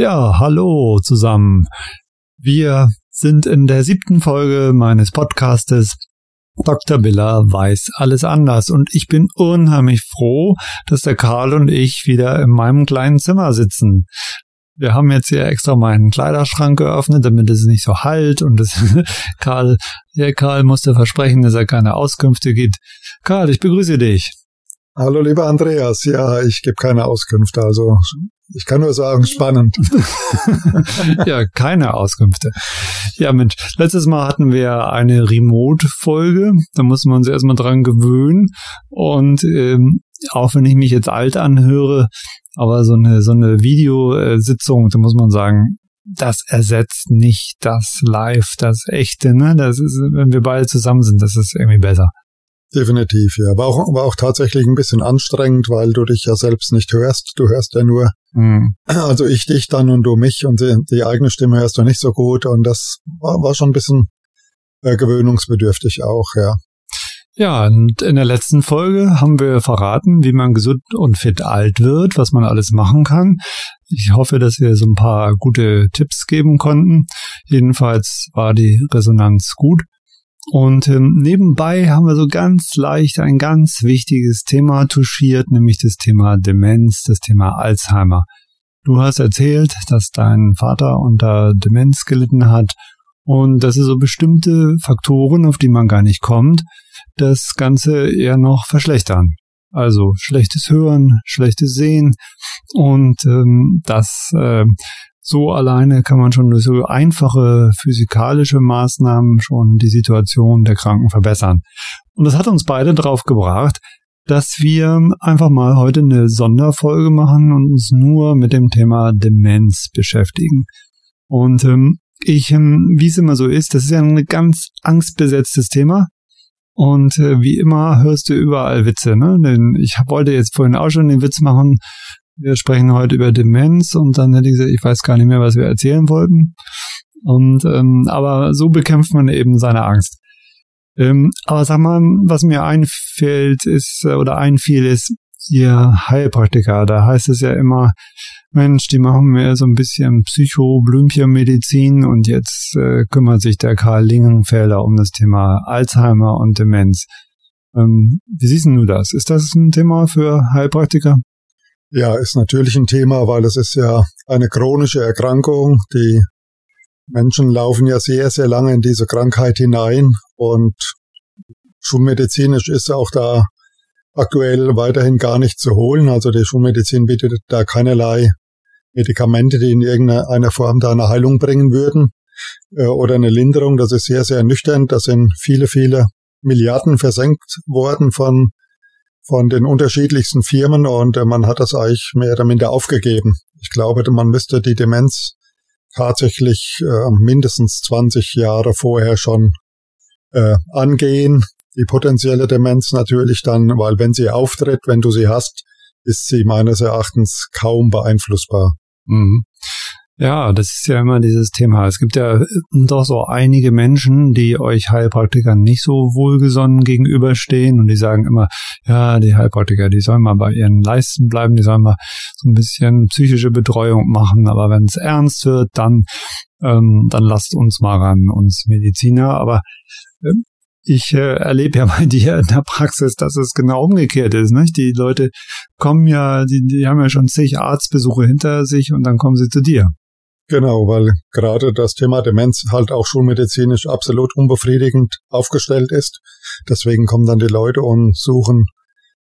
Ja, hallo zusammen. Wir sind in der siebten Folge meines Podcastes Dr. Biller weiß alles anders und ich bin unheimlich froh, dass der Karl und ich wieder in meinem kleinen Zimmer sitzen. Wir haben jetzt hier extra meinen Kleiderschrank geöffnet, damit es nicht so halt und das Karl, der Karl musste versprechen, dass er keine Auskünfte gibt. Karl, ich begrüße dich. Hallo lieber Andreas, ja, ich gebe keine Auskünfte, also ich kann nur sagen, spannend. ja, keine Auskünfte. Ja, Mensch, letztes Mal hatten wir eine Remote-Folge. Da mussten wir uns erstmal dran gewöhnen. Und ähm, auch wenn ich mich jetzt alt anhöre, aber so eine, so eine Videositzung, da muss man sagen, das ersetzt nicht das Live, das echte, ne? Das ist, wenn wir beide zusammen sind, das ist irgendwie besser. Definitiv, ja. War auch, war auch tatsächlich ein bisschen anstrengend, weil du dich ja selbst nicht hörst. Du hörst ja nur, mhm. also ich dich dann und du mich und die, die, eigene Stimme hörst du nicht so gut und das war, war schon ein bisschen äh, gewöhnungsbedürftig auch, ja. Ja, und in der letzten Folge haben wir verraten, wie man gesund und fit alt wird, was man alles machen kann. Ich hoffe, dass wir so ein paar gute Tipps geben konnten. Jedenfalls war die Resonanz gut. Und ähm, nebenbei haben wir so ganz leicht ein ganz wichtiges Thema touchiert, nämlich das Thema Demenz, das Thema Alzheimer. Du hast erzählt, dass dein Vater unter Demenz gelitten hat und dass es so bestimmte Faktoren, auf die man gar nicht kommt, das Ganze eher noch verschlechtern. Also schlechtes Hören, schlechtes Sehen und ähm, das äh, so alleine kann man schon durch so einfache physikalische Maßnahmen schon die Situation der Kranken verbessern. Und das hat uns beide drauf gebracht, dass wir einfach mal heute eine Sonderfolge machen und uns nur mit dem Thema Demenz beschäftigen. Und ähm, ich, ähm, wie es immer so ist, das ist ja ein ganz angstbesetztes Thema. Und äh, wie immer hörst du überall Witze, ne? Denn ich wollte jetzt vorhin auch schon den Witz machen, wir sprechen heute über Demenz und dann hätte ich gesagt, ich weiß gar nicht mehr, was wir erzählen wollten. Und ähm, aber so bekämpft man eben seine Angst. Ähm, aber sag mal, was mir einfällt ist äh, oder einfiel ist, ihr Heilpraktiker, da heißt es ja immer, Mensch, die machen mir so ein bisschen Psycho-Blümchen-Medizin und jetzt äh, kümmert sich der Karl Lingenfelder um das Thema Alzheimer und Demenz. Ähm, wie siehst du das? Ist das ein Thema für Heilpraktiker? Ja, ist natürlich ein Thema, weil es ist ja eine chronische Erkrankung. Die Menschen laufen ja sehr, sehr lange in diese Krankheit hinein und schulmedizinisch ist auch da aktuell weiterhin gar nicht zu holen. Also die Schulmedizin bietet da keinerlei Medikamente, die in irgendeiner Form da eine Heilung bringen würden äh, oder eine Linderung. Das ist sehr, sehr nüchtern. Da sind viele, viele Milliarden versenkt worden von von den unterschiedlichsten Firmen und äh, man hat das eigentlich mehr oder minder aufgegeben. Ich glaube, man müsste die Demenz tatsächlich äh, mindestens 20 Jahre vorher schon äh, angehen. Die potenzielle Demenz natürlich dann, weil wenn sie auftritt, wenn du sie hast, ist sie meines Erachtens kaum beeinflussbar. Mhm. Ja, das ist ja immer dieses Thema. Es gibt ja äh, doch so einige Menschen, die euch Heilpraktikern nicht so wohlgesonnen gegenüberstehen und die sagen immer, ja, die Heilpraktiker, die sollen mal bei ihren Leisten bleiben, die sollen mal so ein bisschen psychische Betreuung machen, aber wenn es ernst wird, dann, ähm, dann lasst uns mal ran, uns Mediziner. Aber äh, ich äh, erlebe ja bei dir in der Praxis, dass es genau umgekehrt ist. Nicht? Die Leute kommen ja, die, die haben ja schon zig Arztbesuche hinter sich und dann kommen sie zu dir. Genau, weil gerade das Thema Demenz halt auch schulmedizinisch absolut unbefriedigend aufgestellt ist. Deswegen kommen dann die Leute und suchen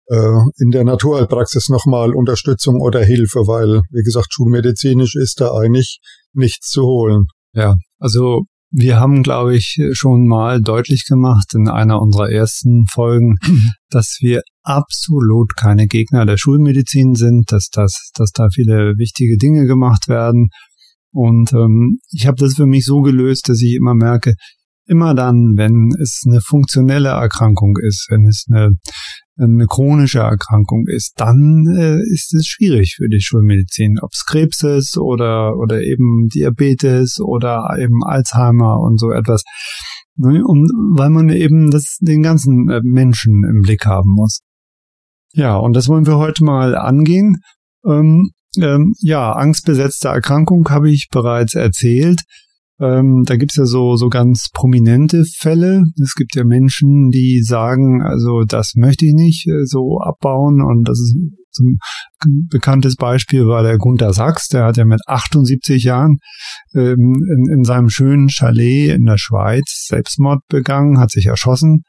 äh, in der Naturheilpraxis nochmal Unterstützung oder Hilfe, weil, wie gesagt, schulmedizinisch ist da eigentlich nichts zu holen. Ja, also wir haben, glaube ich, schon mal deutlich gemacht in einer unserer ersten Folgen, dass wir absolut keine Gegner der Schulmedizin sind, dass das, dass da viele wichtige Dinge gemacht werden und ähm, ich habe das für mich so gelöst, dass ich immer merke, immer dann, wenn es eine funktionelle Erkrankung ist, wenn es eine, eine chronische Erkrankung ist, dann äh, ist es schwierig für die Schulmedizin, ob es Krebs ist oder, oder eben Diabetes oder eben Alzheimer und so etwas. Ne? Und weil man eben das, den ganzen äh, Menschen im Blick haben muss. Ja, und das wollen wir heute mal angehen. Ähm, ähm, ja, angstbesetzte Erkrankung habe ich bereits erzählt. Ähm, da gibt's ja so, so ganz prominente Fälle. Es gibt ja Menschen, die sagen, also das möchte ich nicht äh, so abbauen. Und das ist zum bekanntes Beispiel war der Gunter Sachs, der hat ja mit 78 Jahren ähm, in, in seinem schönen Chalet in der Schweiz Selbstmord begangen, hat sich erschossen.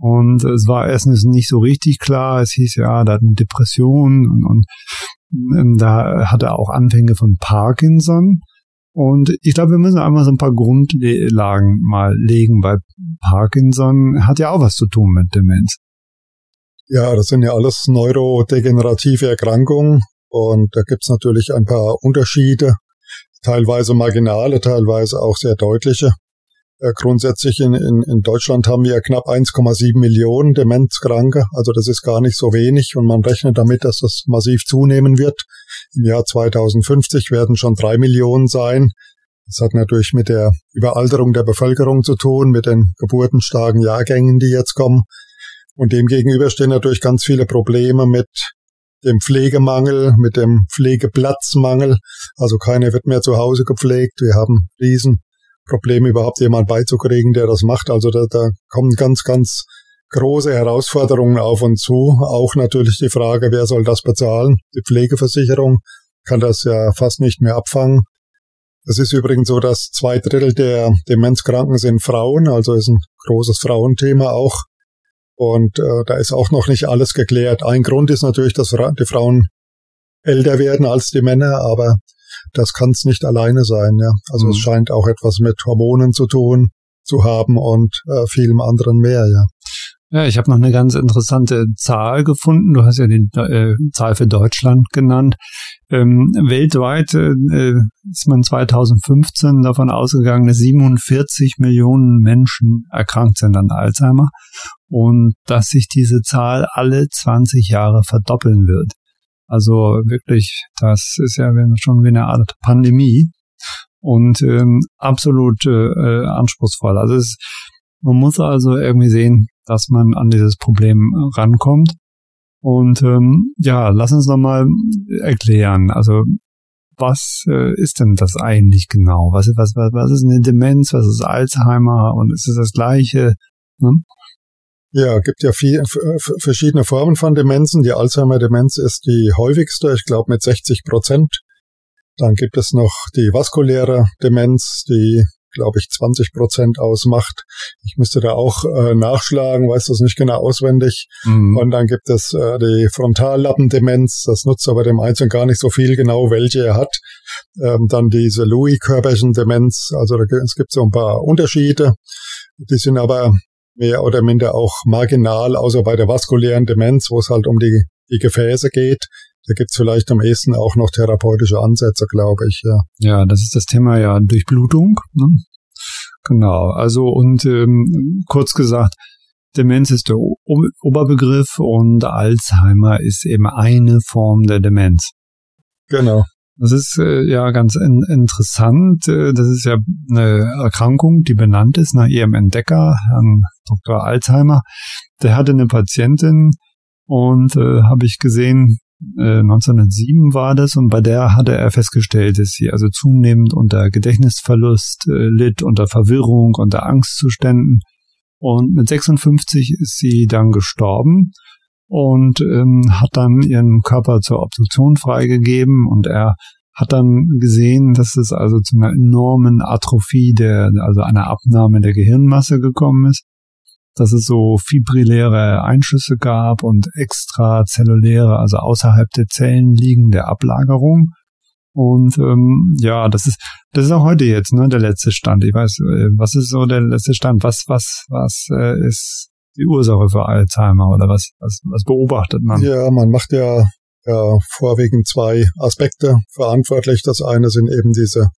Und es war erstens nicht so richtig klar. Es hieß ja, da hat eine Depression und, und, da hat er auch Anfänge von Parkinson. Und ich glaube, wir müssen einmal so ein paar Grundlagen mal legen, weil Parkinson hat ja auch was zu tun mit Demenz. Ja, das sind ja alles neurodegenerative Erkrankungen und da gibt's natürlich ein paar Unterschiede, teilweise marginale, teilweise auch sehr deutliche. Äh, grundsätzlich in, in, in Deutschland haben wir knapp 1,7 Millionen Demenzkranke, also das ist gar nicht so wenig und man rechnet damit, dass das massiv zunehmen wird. Im Jahr 2050 werden schon drei Millionen sein. Das hat natürlich mit der Überalterung der Bevölkerung zu tun, mit den geburtenstarken Jahrgängen, die jetzt kommen. Und demgegenüber stehen natürlich ganz viele Probleme mit dem Pflegemangel, mit dem Pflegeplatzmangel. Also keiner wird mehr zu Hause gepflegt. Wir haben Riesenprobleme, überhaupt jemand beizukriegen, der das macht. Also da, da kommen ganz, ganz große Herausforderungen auf uns zu. Auch natürlich die Frage, wer soll das bezahlen? Die Pflegeversicherung kann das ja fast nicht mehr abfangen. Es ist übrigens so, dass zwei Drittel der Demenzkranken sind Frauen, also ist ein großes Frauenthema auch. Und äh, da ist auch noch nicht alles geklärt. Ein Grund ist natürlich, dass die Frauen älter werden als die Männer, aber das kann es nicht alleine sein. Ja, also mhm. es scheint auch etwas mit Hormonen zu tun zu haben und äh, vielem anderen mehr. Ja. Ja, ich habe noch eine ganz interessante Zahl gefunden. Du hast ja die äh, Zahl für Deutschland genannt. Ähm, weltweit äh, ist man 2015 davon ausgegangen, dass 47 Millionen Menschen erkrankt sind an Alzheimer und dass sich diese Zahl alle 20 Jahre verdoppeln wird. Also wirklich, das ist ja schon wie eine Art Pandemie und ähm, absolut äh, anspruchsvoll. Also es, man muss also irgendwie sehen, dass man an dieses Problem äh, rankommt. Und ähm, ja, lass uns nochmal erklären. Also was äh, ist denn das eigentlich genau? Was, was, was, was ist eine Demenz? Was ist Alzheimer? Und ist es das Gleiche? Hm? Ja, gibt ja viel, verschiedene Formen von Demenzen. Die Alzheimer-Demenz ist die häufigste, ich glaube mit 60 Prozent. Dann gibt es noch die vaskuläre Demenz, die glaube ich, 20 Prozent ausmacht. Ich müsste da auch äh, nachschlagen, weiß das nicht genau auswendig. Mhm. Und dann gibt es äh, die Frontallappendemenz, das nutzt aber dem Einzelnen gar nicht so viel genau, welche er hat. Ähm, dann diese Louis-Körperchen-Demenz, also da, es gibt so ein paar Unterschiede. Die sind aber mehr oder minder auch marginal, außer bei der vaskulären Demenz, wo es halt um die, die Gefäße geht. Da gibt's vielleicht am ehesten auch noch therapeutische Ansätze, glaube ich, ja. Ja, das ist das Thema ja Durchblutung. Ne? Genau, also und ähm, kurz gesagt, Demenz ist der Oberbegriff und Alzheimer ist eben eine Form der Demenz. Genau. Das ist äh, ja ganz in interessant. Äh, das ist ja eine Erkrankung, die benannt ist nach ihrem Entdecker, Herrn Dr. Alzheimer. Der hatte eine Patientin und äh, habe ich gesehen, 1907 äh, war das und bei der hatte er festgestellt, dass sie also zunehmend unter Gedächtnisverlust äh, litt, unter Verwirrung, unter Angstzuständen. Und mit 56 ist sie dann gestorben und ähm, hat dann ihren Körper zur Obduktion freigegeben und er hat dann gesehen, dass es also zu einer enormen Atrophie der, also einer Abnahme der Gehirnmasse gekommen ist dass es so fibrilläre Einschüsse gab und extrazelluläre, also außerhalb der Zellen liegende Ablagerung. Und ähm, ja, das ist das ist auch heute jetzt ne der letzte Stand. Ich weiß, äh, was ist so der letzte Stand? Was was was äh, ist die Ursache für Alzheimer oder was was was beobachtet man? Ja, man macht ja ja vorwiegend zwei Aspekte verantwortlich. Das eine sind eben diese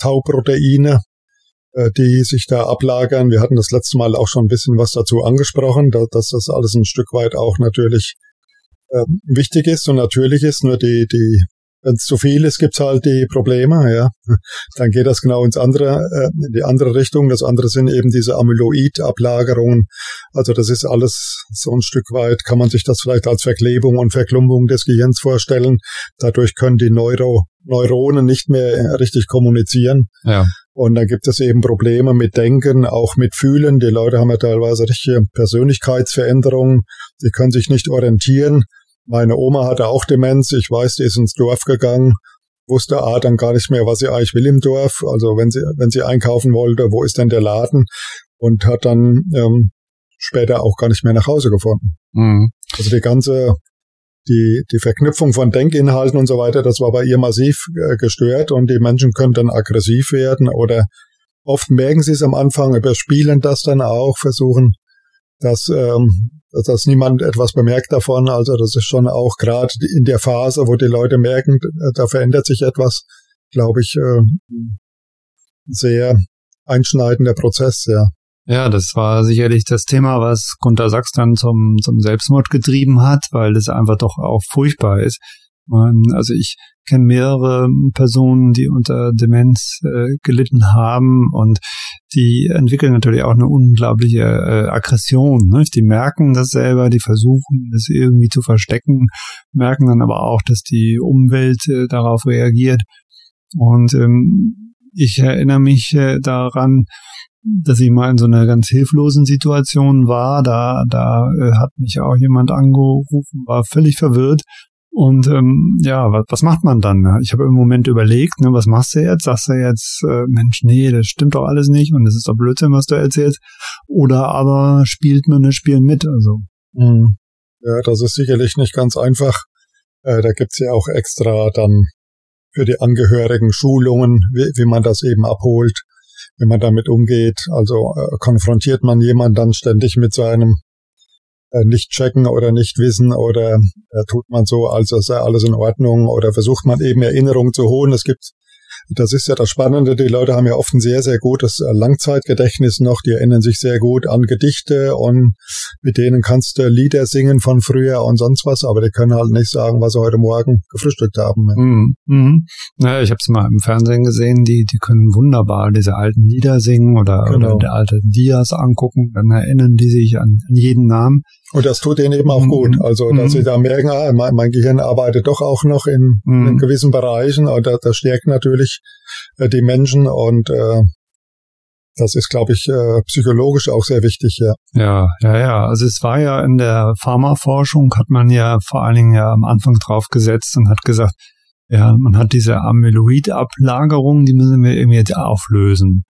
Tauproteine, äh, die sich da ablagern. Wir hatten das letzte Mal auch schon ein bisschen was dazu angesprochen, dass, das alles ein Stück weit auch natürlich ähm, wichtig ist und natürlich ist. Nur die, die wenn es zu viel ist, gibt's halt die Probleme, ja. Dann geht das genau ins andere, äh, in die andere Richtung. Das andere sind eben diese Amyloid-Ablagerungen. Also das ist alles so ein Stück weit, kann man sich das vielleicht als Verklebung und Verklumpung des Gehirns vorstellen. Dadurch können die Neuro Neuronen nicht mehr richtig kommunizieren. Ja. Und dann gibt es eben Probleme mit Denken, auch mit Fühlen. Die Leute haben ja teilweise richtige Persönlichkeitsveränderungen. Sie können sich nicht orientieren. Meine Oma hatte auch Demenz. Ich weiß, die ist ins Dorf gegangen, wusste ah, dann gar nicht mehr, was sie eigentlich will im Dorf. Also wenn sie, wenn sie einkaufen wollte, wo ist denn der Laden? Und hat dann ähm, später auch gar nicht mehr nach Hause gefunden. Mhm. Also die ganze, die, die Verknüpfung von Denkinhalten und so weiter, das war bei ihr massiv äh, gestört und die Menschen können dann aggressiv werden oder oft merken sie es am Anfang, überspielen das dann auch, versuchen dass, ähm, dass niemand etwas bemerkt davon. Also das ist schon auch gerade in der Phase, wo die Leute merken, da verändert sich etwas, glaube ich, äh, sehr einschneidender Prozess, ja. Ja, das war sicherlich das Thema, was Gunter Sachs dann zum, zum Selbstmord getrieben hat, weil es einfach doch auch furchtbar ist. Also ich kenne mehrere Personen, die unter Demenz äh, gelitten haben und die entwickeln natürlich auch eine unglaubliche äh, Aggression. Ne? Die merken das selber, die versuchen das irgendwie zu verstecken, merken dann aber auch, dass die Umwelt äh, darauf reagiert. Und ähm, ich erinnere mich äh, daran, dass ich mal in so einer ganz hilflosen Situation war. Da, da äh, hat mich auch jemand angerufen, war völlig verwirrt und ähm, ja, was, was macht man dann? Ich habe im Moment überlegt, ne, was machst du jetzt? Sagst du jetzt, äh, Mensch, nee, das stimmt doch alles nicht und das ist doch Blödsinn, was du erzählst. Oder aber spielt man das Spiel mit? Also. Mhm. Ja, das ist sicherlich nicht ganz einfach. Äh, da gibt's ja auch extra dann für die Angehörigen Schulungen, wie, wie man das eben abholt, wie man damit umgeht. Also äh, konfrontiert man jemanden dann ständig mit seinem nicht checken oder nicht wissen oder äh, tut man so, als sei alles in Ordnung oder versucht man eben Erinnerungen zu holen. Es gibt das ist ja das Spannende. Die Leute haben ja oft ein sehr, sehr gutes äh, Langzeitgedächtnis noch. Die erinnern sich sehr gut an Gedichte und mit denen kannst du Lieder singen von früher und sonst was, aber die können halt nicht sagen, was sie heute Morgen gefrühstückt haben. Mhm. Mhm. Naja, ich habe es mal im Fernsehen gesehen, die, die können wunderbar diese alten Lieder singen oder, genau. oder alte Dias angucken. Dann erinnern die sich an, an jeden Namen. Und das tut ihnen eben auch mhm. gut. Also, dass mhm. sie da merken, ah, mein, mein, Gehirn arbeitet doch auch noch in, mhm. in gewissen Bereichen. Und das, das stärkt natürlich äh, die Menschen und äh, das ist, glaube ich, äh, psychologisch auch sehr wichtig, ja. Ja, ja, ja. Also es war ja in der Pharmaforschung, hat man ja vor allen Dingen ja am Anfang drauf gesetzt und hat gesagt, ja, man hat diese Amyloid-Ablagerung, die müssen wir irgendwie jetzt auflösen.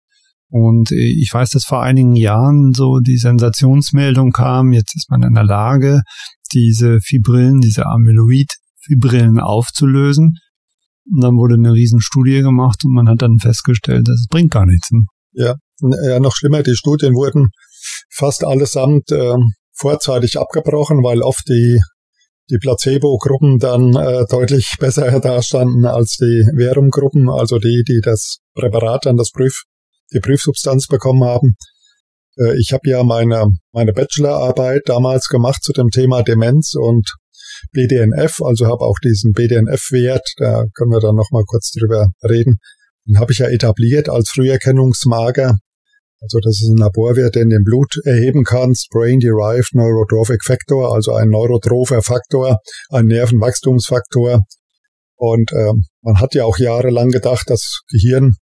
Und äh, ich weiß, dass vor einigen Jahren so die Sensationsmeldung kam, jetzt ist man in der Lage, diese Fibrillen, diese Amyloid-Fibrillen aufzulösen. Und dann wurde eine Riesenstudie gemacht und man hat dann festgestellt, dass es bringt gar nichts. Ja, ja, noch schlimmer, die Studien wurden fast allesamt äh, vorzeitig abgebrochen, weil oft die die Placebo-Gruppen dann äh, deutlich besser dastanden als die Verum-Gruppen, also die, die das Präparat dann das Prüf die Prüfsubstanz bekommen haben. Äh, ich habe ja meine, meine Bachelorarbeit damals gemacht zu dem Thema Demenz und BDNF, also habe auch diesen BDNF-Wert, da können wir dann nochmal kurz drüber reden, den habe ich ja etabliert als Früherkennungsmarker. Also das ist ein Laborwert, den du im Blut erheben kannst, Brain-Derived Neurotrophic Factor, also ein neurotropher Faktor, ein Nervenwachstumsfaktor. Und äh, man hat ja auch jahrelang gedacht, das Gehirn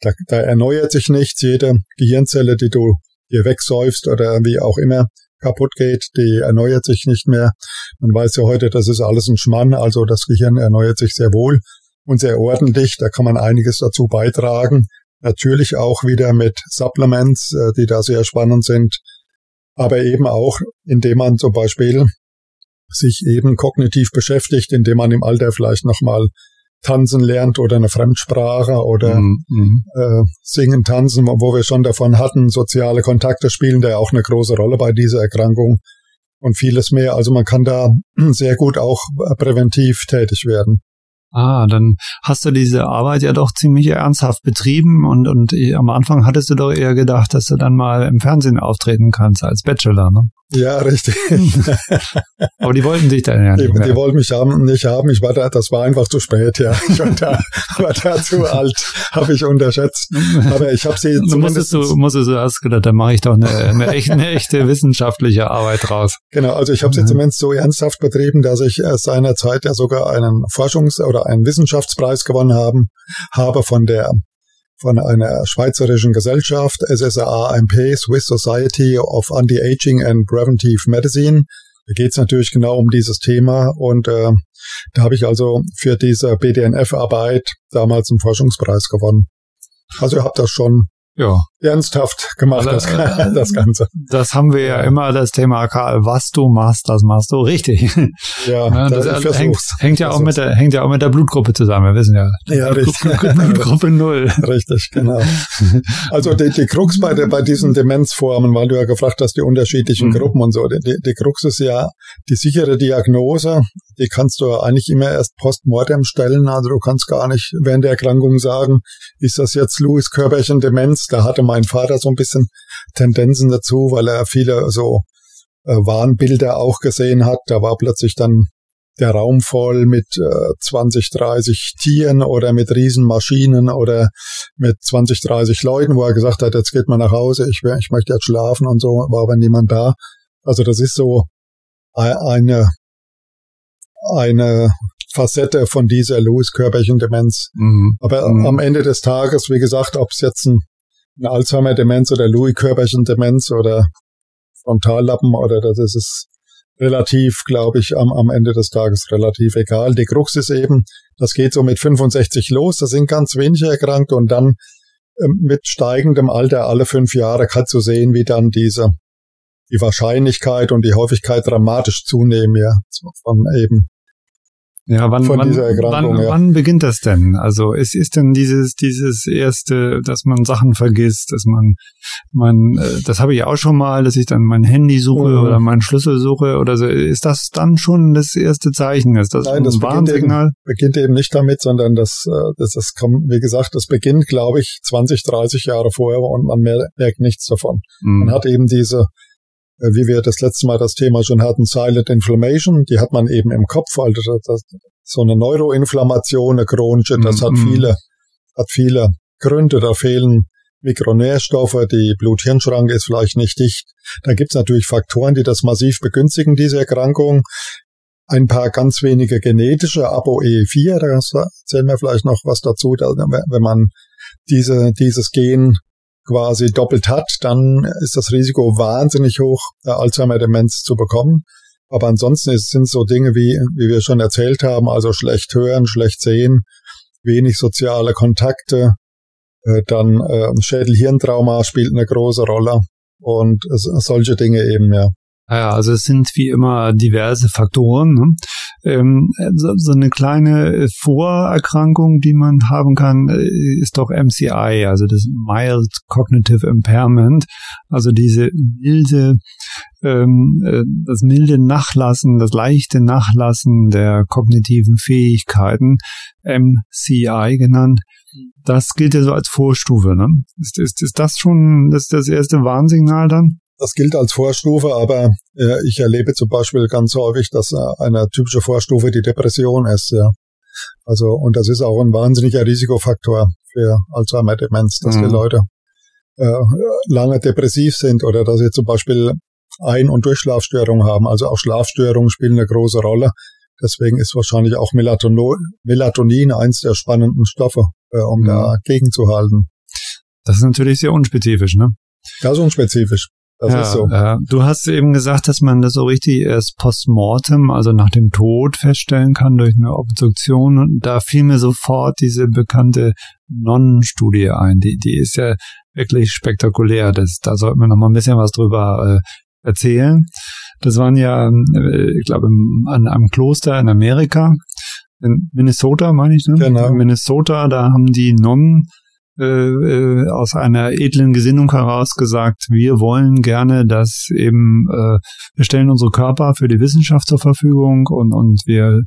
da, da erneuert sich nichts. Jede Gehirnzelle, die du dir wegsäufst oder wie auch immer kaputt geht, die erneuert sich nicht mehr. Man weiß ja heute, das ist alles ein Schmann, also das Gehirn erneuert sich sehr wohl und sehr ordentlich. Da kann man einiges dazu beitragen. Natürlich auch wieder mit Supplements, äh, die da sehr spannend sind, aber eben auch, indem man zum Beispiel sich eben kognitiv beschäftigt, indem man im Alter vielleicht nochmal tanzen lernt oder eine Fremdsprache oder mhm, mhm. äh, singen, tanzen, wo wir schon davon hatten, soziale Kontakte spielen da ja auch eine große Rolle bei dieser Erkrankung und vieles mehr. Also man kann da sehr gut auch präventiv tätig werden. Ah, dann hast du diese Arbeit ja doch ziemlich ernsthaft betrieben und, und am Anfang hattest du doch eher gedacht, dass du dann mal im Fernsehen auftreten kannst als Bachelor, ne? Ja, richtig. Aber die wollten dich dann ja nicht. Die, die wollten mich haben, nicht haben. Ich war da, das war einfach zu spät, ja. Ich war da, war da zu alt, habe ich unterschätzt. Aber ich habe sie du musstest du musstest du erst gedacht, da mache ich doch eine, eine, echte, eine echte wissenschaftliche Arbeit draus. Genau, also ich habe sie zumindest so ernsthaft betrieben, dass ich seinerzeit ja sogar einen Forschungs- oder einen Wissenschaftspreis gewonnen haben, habe von der von einer schweizerischen Gesellschaft, SSAAMP, Swiss Society of Anti-Aging and Preventive Medicine. Da geht es natürlich genau um dieses Thema und äh, da habe ich also für diese BDNF-Arbeit damals einen Forschungspreis gewonnen. Also ihr habt das schon ja. Ernsthaft gemacht, also, das, äh, das, Ganze. Das haben wir ja immer, das Thema, Karl, was du machst, das machst du richtig. Ja, ja das, das hängt, hängt, ja auch mit der, hängt ja auch mit der Blutgruppe zusammen, wir wissen ja. Ja, richtig. Blutgruppe Null. Richtig, genau. Also die, die Krux bei, der, bei diesen Demenzformen, weil du ja gefragt hast, die unterschiedlichen mhm. Gruppen und so, die, die Krux ist ja die sichere Diagnose, die kannst du eigentlich immer erst postmortem stellen, also du kannst gar nicht während der Erkrankung sagen, ist das jetzt Louis Körperchen Demenz da hatte mein Vater so ein bisschen Tendenzen dazu, weil er viele so äh, Warnbilder auch gesehen hat. Da war plötzlich dann der Raum voll mit äh, 20, 30 Tieren oder mit Riesenmaschinen oder mit 20, 30 Leuten, wo er gesagt hat, jetzt geht man nach Hause, ich, ich möchte jetzt schlafen und so, war aber niemand da. Also das ist so eine, eine Facette von dieser Louis-Körperchen-Demenz. Mhm. Aber mhm. am Ende des Tages, wie gesagt, ob es jetzt ein eine Alzheimer-Demenz oder Louis-Körperchen-Demenz oder Frontallappen oder das ist es relativ, glaube ich, am, am Ende des Tages relativ egal. Die Krux ist eben, das geht so mit 65 los, das sind ganz wenige Erkrankte und dann ähm, mit steigendem Alter alle fünf Jahre kannst du sehen, wie dann diese die Wahrscheinlichkeit und die Häufigkeit dramatisch zunehmen, ja, von eben ja, wann, von wann, dieser Erkrankung. Wann, ja. wann beginnt das denn? Also es ist denn dieses dieses erste, dass man Sachen vergisst, dass man man äh, das habe ich auch schon mal, dass ich dann mein Handy suche mhm. oder meinen Schlüssel suche oder so. Ist das dann schon das erste Zeichen? Ist das Nein, das Warnsignal? Beginnt eben, beginnt eben nicht damit, sondern das äh, das, das kommt, wie gesagt, das beginnt, glaube ich, 20, 30 Jahre vorher und man merkt nichts davon. Mhm. Man hat eben diese wie wir das letzte Mal das Thema schon hatten, Silent Inflammation, die hat man eben im Kopf, also das, so eine Neuroinflammation, eine chronische, das mm hat mhm. viele, hat viele Gründe, da fehlen Mikronährstoffe, die Blut-Hirn-Schranke ist vielleicht nicht dicht. Da gibt's natürlich Faktoren, die das massiv begünstigen, diese Erkrankung. Ein paar ganz wenige genetische, ApoE4, da erzählen wir vielleicht noch was dazu, wenn man diese, dieses Gen quasi doppelt hat, dann ist das Risiko wahnsinnig hoch, Alzheimer-Demenz zu bekommen. Aber ansonsten sind so Dinge wie, wie wir schon erzählt haben, also schlecht hören, schlecht sehen, wenig soziale Kontakte, äh, dann äh, Schädel-Hirntrauma spielt eine große Rolle und solche Dinge eben, ja. Ja, also es sind wie immer diverse Faktoren. Ne? Ähm, so, so, eine kleine Vorerkrankung, die man haben kann, äh, ist doch MCI, also das Mild Cognitive Impairment, also diese milde, ähm, äh, das milde Nachlassen, das leichte Nachlassen der kognitiven Fähigkeiten, MCI genannt. Das gilt ja so als Vorstufe. Ne? Ist, ist, ist das schon das, das erste Warnsignal dann? Das gilt als Vorstufe, aber äh, ich erlebe zum Beispiel ganz häufig, dass äh, eine typische Vorstufe die Depression ist. Ja. Also und das ist auch ein wahnsinniger Risikofaktor für Alzheimer-Demenz, dass mhm. die Leute äh, lange depressiv sind oder dass sie zum Beispiel Ein- und Durchschlafstörungen haben. Also auch Schlafstörungen spielen eine große Rolle. Deswegen ist wahrscheinlich auch Melatonin eins der spannenden Stoffe, äh, um mhm. dagegen zu halten. Das ist natürlich sehr unspezifisch, ne? Das ist unspezifisch. Das ja, ist so. Ja. Du hast eben gesagt, dass man das so richtig erst postmortem, also nach dem Tod feststellen kann durch eine Obduktion. Und da fiel mir sofort diese bekannte Nonnenstudie ein. Die, die ist ja wirklich spektakulär. Das, da sollten wir noch mal ein bisschen was drüber äh, erzählen. Das waren ja, äh, ich glaube, an einem Kloster in Amerika, in Minnesota, meine ich, ne? Genau. In Minnesota, da haben die Nonnen äh, äh, aus einer edlen Gesinnung heraus gesagt, wir wollen gerne, dass eben, äh, wir stellen unsere Körper für die Wissenschaft zur Verfügung und, und wir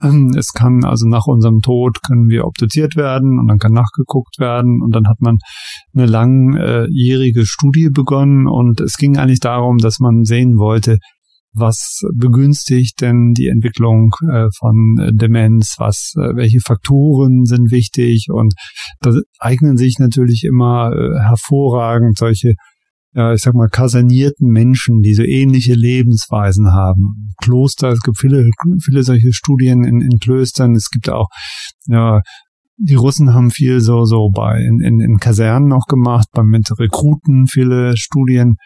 Es kann also nach unserem Tod können wir obduziert werden und dann kann nachgeguckt werden und dann hat man eine langjährige Studie begonnen und es ging eigentlich darum, dass man sehen wollte, was begünstigt denn die Entwicklung äh, von Demenz, was, äh, welche Faktoren sind wichtig und da eignen sich natürlich immer äh, hervorragend solche ja, ich sag mal, kasernierten Menschen, die so ähnliche Lebensweisen haben. Kloster, es gibt viele, viele solche Studien in, in Klöstern. Es gibt auch, ja, die Russen haben viel so, so bei, in, in, in Kasernen noch gemacht, bei mit Rekruten viele Studien.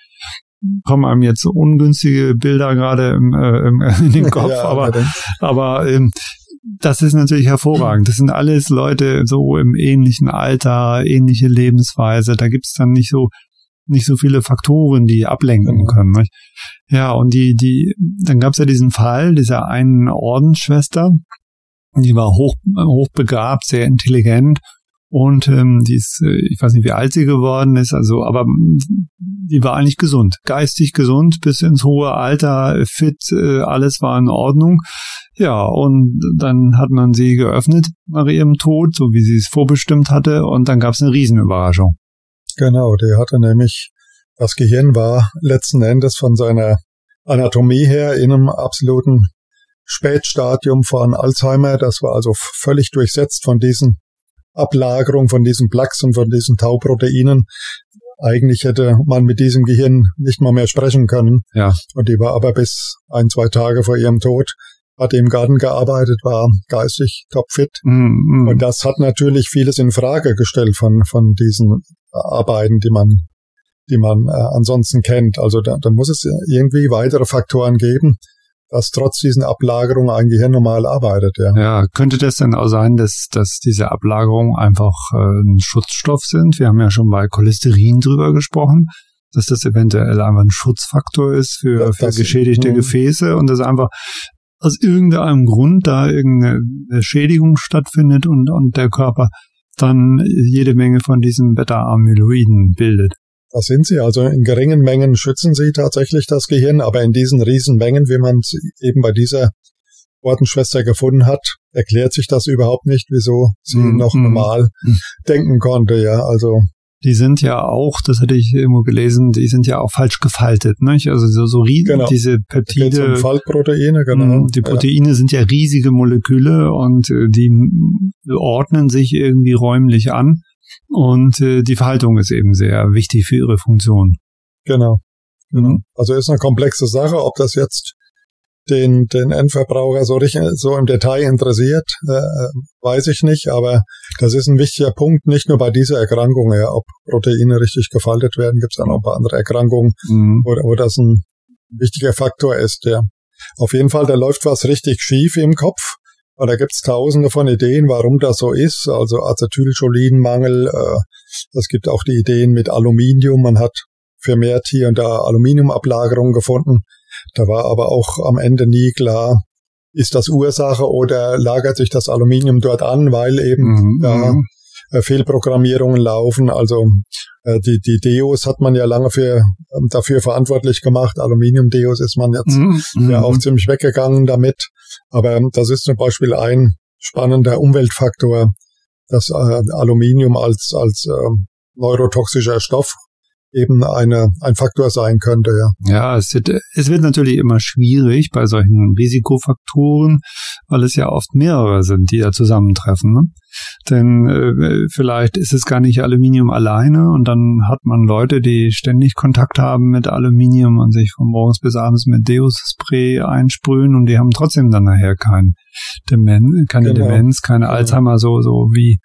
Kommen einem jetzt so ungünstige Bilder gerade im, äh, im, in den Kopf, ja, aber, aber ähm, das ist natürlich hervorragend. Das sind alles Leute so im ähnlichen Alter, ähnliche Lebensweise. Da gibt's dann nicht so nicht so viele Faktoren, die ablenken mhm. können. Nicht? Ja, und die, die, dann gab es ja diesen Fall dieser einen Ordensschwester, die war hoch, hochbegabt, sehr intelligent und ähm, die ist, äh, ich weiß nicht, wie alt sie geworden ist, also, aber die war eigentlich gesund, geistig gesund bis ins hohe Alter, fit, äh, alles war in Ordnung. Ja, und dann hat man sie geöffnet nach ihrem Tod, so wie sie es vorbestimmt hatte, und dann gab es eine Riesenüberraschung. Genau, der hatte nämlich, das Gehirn war letzten Endes von seiner Anatomie her in einem absoluten Spätstadium von Alzheimer. Das war also völlig durchsetzt von diesen Ablagerungen, von diesen Plaques und von diesen Tauproteinen. Eigentlich hätte man mit diesem Gehirn nicht mal mehr sprechen können. Ja. Und die war aber bis ein, zwei Tage vor ihrem Tod hat im Garten gearbeitet, war geistig topfit. Mm, mm. Und das hat natürlich vieles in Frage gestellt von, von diesen Arbeiten, die man, die man äh, ansonsten kennt. Also da, da muss es irgendwie weitere Faktoren geben, dass trotz diesen Ablagerungen ein Gehirn normal arbeitet. Ja. ja, könnte das denn auch sein, dass, dass diese Ablagerungen einfach äh, ein Schutzstoff sind? Wir haben ja schon bei Cholesterin drüber gesprochen dass das eventuell einfach ein Schutzfaktor ist für, für geschädigte mh. Gefäße und das einfach aus irgendeinem Grund da irgendeine Schädigung stattfindet und, und der Körper dann jede Menge von diesen Beta-Amyloiden bildet. Das sind sie. Also in geringen Mengen schützen sie tatsächlich das Gehirn, aber in diesen Riesenmengen, wie man es eben bei dieser Ordensschwester gefunden hat, erklärt sich das überhaupt nicht, wieso sie mm, noch mm, normal mm. denken konnte. Ja, also die sind ja auch, das hatte ich irgendwo gelesen, die sind ja auch falsch gefaltet, nicht? Also so, so genau. diese Peptide. Um Faltproteine, genau. Mhm, die Proteine ja. sind ja riesige Moleküle und äh, die ordnen sich irgendwie räumlich an und äh, die Verhaltung ist eben sehr wichtig für ihre Funktion. Genau. genau. Also ist eine komplexe Sache, ob das jetzt den, den Endverbraucher so, richtig, so im Detail interessiert, äh, weiß ich nicht, aber das ist ein wichtiger Punkt, nicht nur bei dieser Erkrankung, ja, ob Proteine richtig gefaltet werden, gibt es dann auch ein paar andere Erkrankungen, mhm. wo, wo das ein wichtiger Faktor ist, ja. Auf jeden Fall, da läuft was richtig schief im Kopf. Und da gibt's tausende von Ideen, warum das so ist. Also Acetylcholinmangel. Äh, es gibt auch die Ideen mit Aluminium. Man hat vermehrt hier und da Aluminiumablagerungen gefunden. Da war aber auch am Ende nie klar, ist das Ursache oder lagert sich das Aluminium dort an, weil eben mhm. da äh, Fehlprogrammierungen laufen. Also äh, die, die Deos hat man ja lange für, ähm, dafür verantwortlich gemacht. Aluminium-Deos ist man jetzt mhm. ja auch ziemlich weggegangen damit. Aber das ist zum Beispiel ein spannender Umweltfaktor, dass äh, Aluminium als, als äh, neurotoxischer Stoff eben eine, ein Faktor sein könnte, ja. Ja, es wird, es wird natürlich immer schwierig bei solchen Risikofaktoren, weil es ja oft mehrere sind, die da zusammentreffen. Ne? Denn äh, vielleicht ist es gar nicht Aluminium alleine und dann hat man Leute, die ständig Kontakt haben mit Aluminium und sich von morgens bis abends mit Deus-Spray einsprühen und die haben trotzdem dann nachher kein Demen keine genau. Demenz, keine. Alzheimer, so, so wie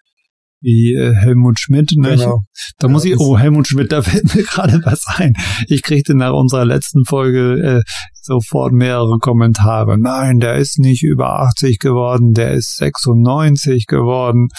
wie äh, Helmut Schmidt. Ne? Genau. Da muss ich, oh, Helmut Schmidt, da fällt mir gerade was ein. Ich kriegte nach unserer letzten Folge äh, sofort mehrere Kommentare. Nein, der ist nicht über 80 geworden, der ist 96 geworden.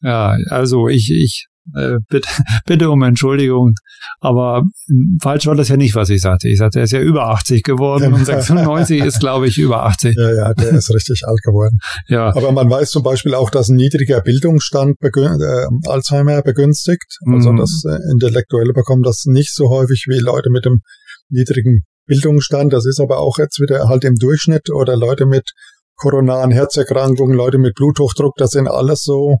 Ja, also ich, ich äh, bitte, bitte um Entschuldigung, aber hm, falsch war das ja nicht, was ich sagte. Ich sagte, er ist ja über 80 geworden und 96 ist, glaube ich, über 80. Ja, ja, der ist richtig alt geworden. Ja. Aber man weiß zum Beispiel auch, dass ein niedriger Bildungsstand begün äh, Alzheimer begünstigt. Also mhm. das äh, Intellektuelle bekommen das nicht so häufig wie Leute mit dem niedrigen Bildungsstand. Das ist aber auch jetzt wieder halt im Durchschnitt oder Leute mit koronaren Herzerkrankungen, Leute mit Bluthochdruck, das sind alles so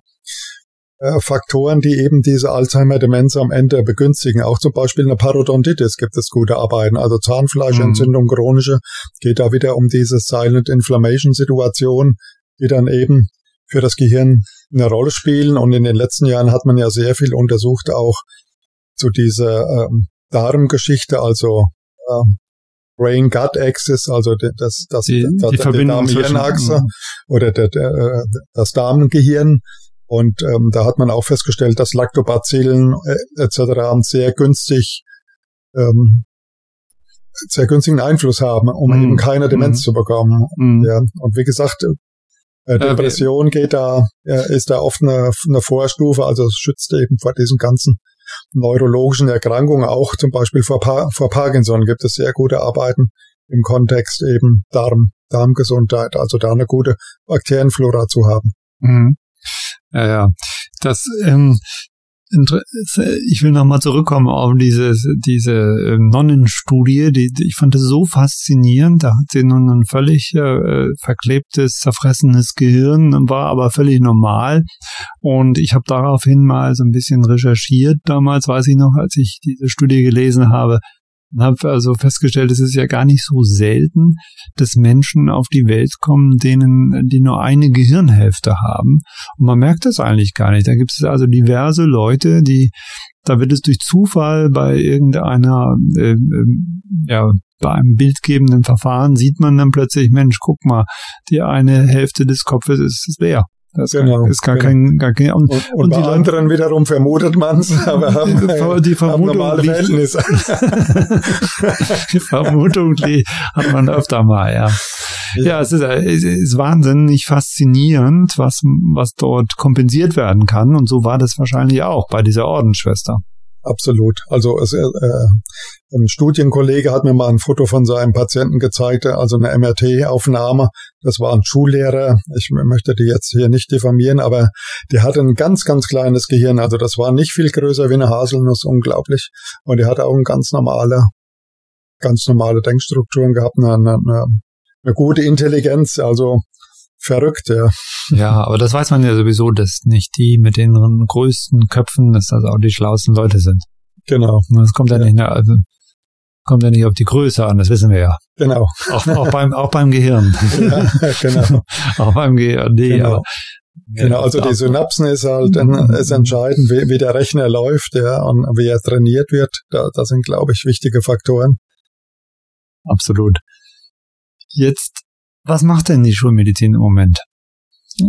äh, Faktoren, die eben diese Alzheimer-Demenz am Ende begünstigen. Auch zum Beispiel eine Parodontitis gibt es gute Arbeiten, also Zahnfleischentzündung, mhm. chronische, geht da wieder um diese Silent Inflammation-Situation, die dann eben für das Gehirn eine Rolle spielen. Und in den letzten Jahren hat man ja sehr viel untersucht, auch zu dieser ähm, Darmgeschichte, also ähm, Brain-Gut-Axis, also das, das, die, das, die, die Darm-Hirn-Achse oder der, der, äh, das Darmgehirn. Und ähm, da hat man auch festgestellt, dass Lactobacillen äh, etc. sehr günstig ähm, sehr günstigen Einfluss haben, um mm. eben keine Demenz mm. zu bekommen. Mm. Ja. Und wie gesagt, äh, Depression geht da, äh, ist da oft eine, eine Vorstufe, also es schützt eben vor diesen ganzen neurologischen Erkrankungen, auch zum Beispiel vor, pa vor Parkinson gibt es sehr gute Arbeiten im Kontext eben Darm, Darmgesundheit, also da eine gute Bakterienflora zu haben. Ja, ja. Das, ähm, ich will nochmal zurückkommen auf diese, diese ähm, Nonnenstudie, die, die, ich fand das so faszinierend. Da hat sie nun ein völlig äh, verklebtes, zerfressenes Gehirn, war aber völlig normal. Und ich habe daraufhin mal so ein bisschen recherchiert. Damals weiß ich noch, als ich diese Studie gelesen habe, und habe also festgestellt, es ist ja gar nicht so selten, dass Menschen auf die Welt kommen, denen die nur eine Gehirnhälfte haben. Und man merkt das eigentlich gar nicht. Da gibt es also diverse Leute, die da wird es durch Zufall bei irgendeiner äh, äh, ja bei einem bildgebenden Verfahren sieht man dann plötzlich, Mensch, guck mal, die eine Hälfte des Kopfes ist leer. Das genau, ist gar, genau. kein, gar kein und, und, und, und die anderen wiederum vermutet man es, aber haben, die, die Vermutung haben Verhältnisse. die Vermutung hat man öfter mal, ja. Ja, ja es, ist, es ist wahnsinnig faszinierend, was, was dort kompensiert werden kann. Und so war das wahrscheinlich auch bei dieser Ordensschwester. Absolut. Also es, äh, äh, ein Studienkollege hat mir mal ein Foto von seinem Patienten gezeigt, also eine MRT-Aufnahme. Das war ein Schullehrer. Ich möchte die jetzt hier nicht diffamieren, aber der hatte ein ganz, ganz kleines Gehirn. Also das war nicht viel größer wie eine Haselnuss, unglaublich. Und er hatte auch eine ganz normale, ganz normale Denkstrukturen gehabt, eine, eine, eine gute Intelligenz. Also verrückt, ja. Ja, aber das weiß man ja sowieso, dass nicht die mit den größten Köpfen, dass das auch die schlauesten Leute sind. Genau. Das kommt ja, ja. nicht, also, kommt ja nicht auf die Größe an, das wissen wir ja. Genau. Auch, auch beim, auch beim Gehirn. Ja, genau. auch beim Gehirn, nee, genau. aber, Genau, also die Synapsen ist halt mhm. ist entscheidend, wie, wie der Rechner läuft, ja, und wie er trainiert wird. Da, das sind, glaube ich, wichtige Faktoren. Absolut. Jetzt was macht denn die Schulmedizin im Moment?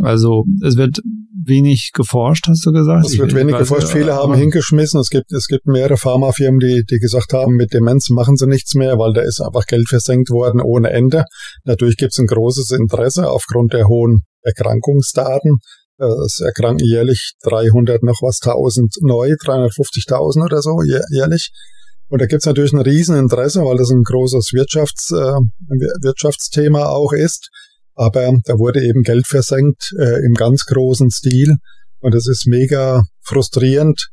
Also es wird wenig geforscht, hast du gesagt? Es wird ich, wenig geforscht. Viele haben hingeschmissen. Es gibt, es gibt mehrere Pharmafirmen, die, die gesagt haben, mit Demenz machen sie nichts mehr, weil da ist einfach Geld versenkt worden ohne Ende. Natürlich gibt es ein großes Interesse aufgrund der hohen Erkrankungsdaten. Es erkranken jährlich 300 noch was 1000 neu, 350.000 oder so jährlich. Und da gibt's natürlich ein Rieseninteresse, weil das ein großes Wirtschafts, äh, Wirtschaftsthema auch ist. Aber da wurde eben Geld versenkt äh, im ganz großen Stil. Und das ist mega frustrierend.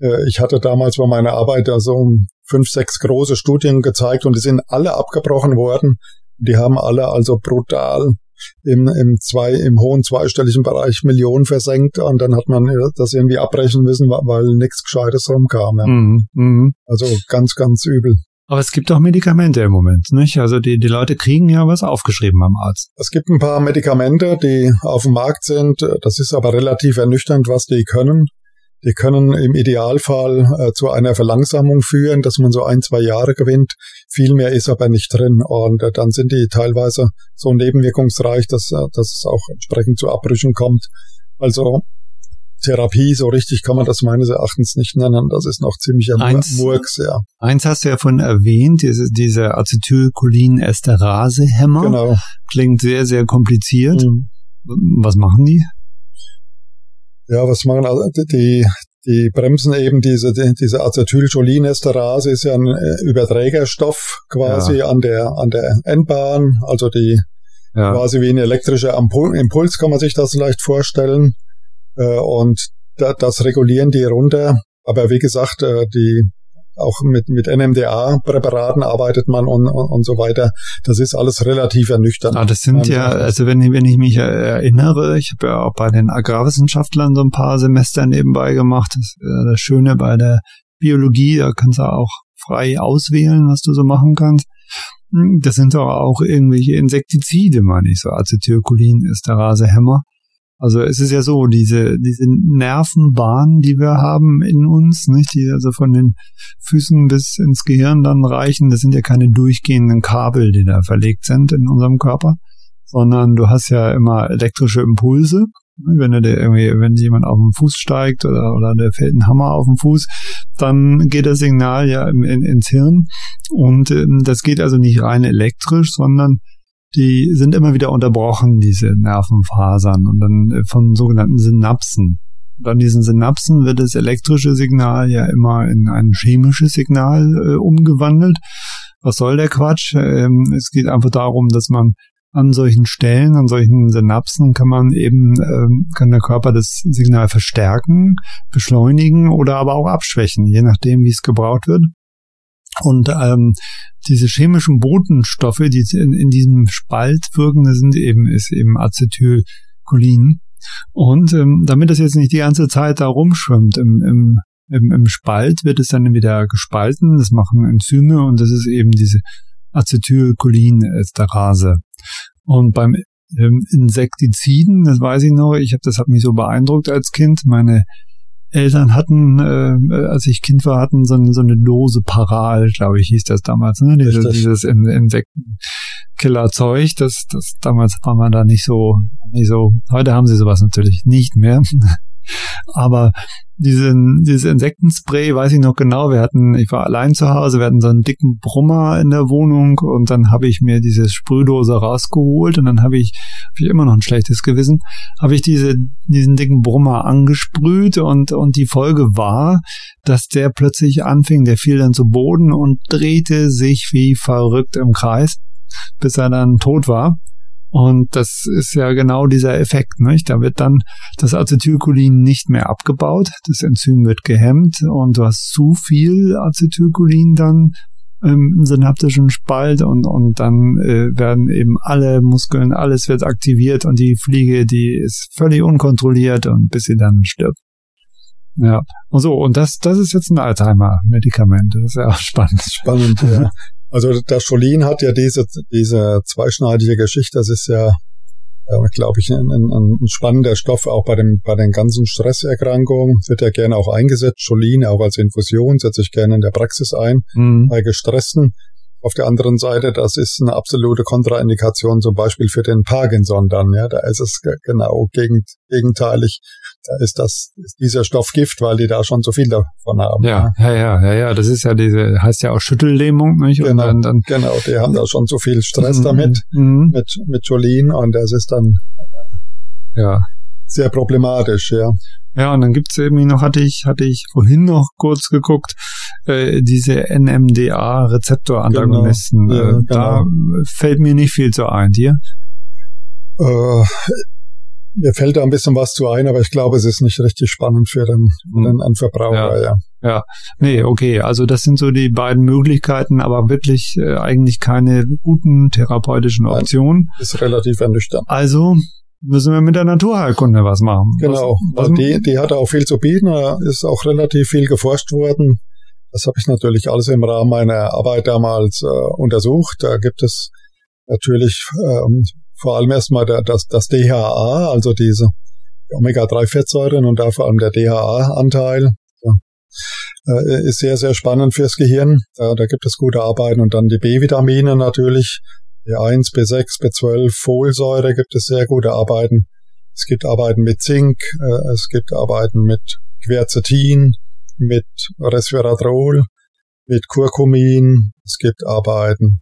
Äh, ich hatte damals bei meiner Arbeit also fünf, sechs große Studien gezeigt und die sind alle abgebrochen worden. Die haben alle also brutal im, im, zwei, im hohen zweistelligen Bereich Millionen versenkt und dann hat man das irgendwie abbrechen müssen, weil nichts Gescheites rumkam. Ja. Mhm, mh. Also ganz, ganz übel. Aber es gibt auch Medikamente im Moment, nicht? Also die, die Leute kriegen ja was aufgeschrieben beim Arzt. Es gibt ein paar Medikamente, die auf dem Markt sind. Das ist aber relativ ernüchternd, was die können. Die können im Idealfall äh, zu einer Verlangsamung führen, dass man so ein, zwei Jahre gewinnt. Viel mehr ist aber nicht drin. Und äh, dann sind die teilweise so nebenwirkungsreich, dass, äh, dass es auch entsprechend zu Abbrüchen kommt. Also Therapie, so richtig kann man das meines Erachtens nicht nennen. Das ist noch ziemlich ein Murks, ja. Eins hast du ja von erwähnt, diese, diese Acetylcholin-Esterase-Hämmer. Genau. Klingt sehr, sehr kompliziert. Mhm. Was machen die? Ja, was machen also die, die bremsen eben diese, diese Acetylcholinesterase ist ja ein äh, Überträgerstoff quasi ja. an der, an der Endbahn, also die ja. quasi wie ein elektrischer Impuls kann man sich das leicht vorstellen. Äh, und das regulieren die runter. Aber wie gesagt, äh, die auch mit, mit NMDA-Präparaten arbeitet man und, und, und so weiter. Das ist alles relativ ernüchternd. Ah, das sind ja, also wenn, wenn ich mich erinnere, ich habe ja auch bei den Agrarwissenschaftlern so ein paar Semester nebenbei gemacht. Das, das Schöne bei der Biologie, da kannst du auch frei auswählen, was du so machen kannst. Hm, das sind doch auch irgendwelche Insektizide, meine ich so. Acetylcholin ist der Rasehämmer. Also es ist ja so, diese, diese Nervenbahnen, die wir haben in uns, nicht, die also von den Füßen bis ins Gehirn dann reichen, das sind ja keine durchgehenden Kabel, die da verlegt sind in unserem Körper, sondern du hast ja immer elektrische Impulse. Wenn dir irgendwie, wenn jemand auf den Fuß steigt oder, oder der fällt ein Hammer auf den Fuß, dann geht das Signal ja in, in, ins Hirn. Und ähm, das geht also nicht rein elektrisch, sondern die sind immer wieder unterbrochen, diese Nervenfasern und dann äh, von sogenannten Synapsen. Und an diesen Synapsen wird das elektrische Signal ja immer in ein chemisches Signal äh, umgewandelt. Was soll der Quatsch? Ähm, es geht einfach darum, dass man an solchen Stellen, an solchen Synapsen kann man eben, ähm, kann der Körper das Signal verstärken, beschleunigen oder aber auch abschwächen, je nachdem, wie es gebraucht wird. Und ähm, diese chemischen Botenstoffe, die in, in diesem Spalt wirken, das sind eben, ist eben Acetylcholin. Und ähm, damit das jetzt nicht die ganze Zeit da rumschwimmt im, im, im, Spalt, wird es dann wieder gespalten. Das machen Enzyme und das ist eben diese Acetylcholinesterase. Und beim ähm, Insektiziden, das weiß ich noch, ich habe das hat mich so beeindruckt als Kind. Meine Eltern hatten, äh, als ich Kind war, hatten so, so eine Dose Paral, glaube ich, hieß das damals, ne? Diese, dieses In Insektenkiller-Zeug. Das, das damals war man da nicht so, nicht so. Heute haben sie sowas natürlich nicht mehr. Aber diesen, dieses Insektenspray weiß ich noch genau. Wir hatten, ich war allein zu Hause, wir hatten so einen dicken Brummer in der Wohnung und dann habe ich mir diese Sprühdose rausgeholt und dann habe ich, hab ich immer noch ein schlechtes Gewissen, habe ich diese, diesen dicken Brummer angesprüht und, und die Folge war, dass der plötzlich anfing, der fiel dann zu Boden und drehte sich wie verrückt im Kreis, bis er dann tot war. Und das ist ja genau dieser Effekt, nicht? Da wird dann das Acetylcholin nicht mehr abgebaut, das Enzym wird gehemmt und du hast zu viel Acetylcholin dann im synaptischen Spalt und, und dann äh, werden eben alle Muskeln, alles wird aktiviert und die Fliege, die ist völlig unkontrolliert und bis sie dann stirbt. Ja, und so, und das, das ist jetzt ein Alzheimer-Medikament. Das ist ja auch spannend. Spannend, ja. Also der Cholin hat ja diese, diese zweischneidige Geschichte. Das ist ja, glaube ich, ein, ein, ein spannender Stoff auch bei, dem, bei den ganzen Stresserkrankungen. Wird ja gerne auch eingesetzt. Cholin auch als Infusion setze ich gerne in der Praxis ein mhm. bei Gestressten. Auf der anderen Seite, das ist eine absolute Kontraindikation zum Beispiel für den Parkinson dann. Ja, da ist es genau gegenteilig da ist das, ist dieser Stoff Gift, weil die da schon so viel davon haben. Ja, ja, ja, ja, ja, das ist ja diese, heißt ja auch Schüttellähmung, nicht? Genau, dann, dann genau, die haben da schon so viel Stress mhm, damit, mhm. mit, mit Jolene und das ist dann, ja, sehr problematisch, ja. Ja, und dann gibt's eben noch, hatte ich, hatte ich vorhin noch kurz geguckt, äh, diese NMDA-Rezeptor-Antagonisten. Genau, ja, äh, genau. Da fällt mir nicht viel zu ein, dir? Äh, mir fällt da ein bisschen was zu ein, aber ich glaube, es ist nicht richtig spannend für den, hm. den Endverbraucher, ja. ja. Ja, nee, okay. Also das sind so die beiden Möglichkeiten, aber wirklich äh, eigentlich keine guten therapeutischen Optionen. Nein, ist relativ ernüchternd. Also müssen wir mit der Naturheilkunde was machen. Genau, was, was die, die hat auch viel zu bieten, da ist auch relativ viel geforscht worden. Das habe ich natürlich alles im Rahmen meiner Arbeit damals äh, untersucht. Da gibt es natürlich ähm, vor allem erstmal das, das DHA, also diese Omega-3-Fettsäuren und da vor allem der DHA-Anteil. Äh, ist sehr, sehr spannend fürs Gehirn. Da, da gibt es gute Arbeiten und dann die B-Vitamine natürlich. B1, B6, B12, Folsäure gibt es sehr gute Arbeiten. Es gibt Arbeiten mit Zink, äh, es gibt Arbeiten mit Quercetin, mit Resveratrol, mit Curcumin, es gibt Arbeiten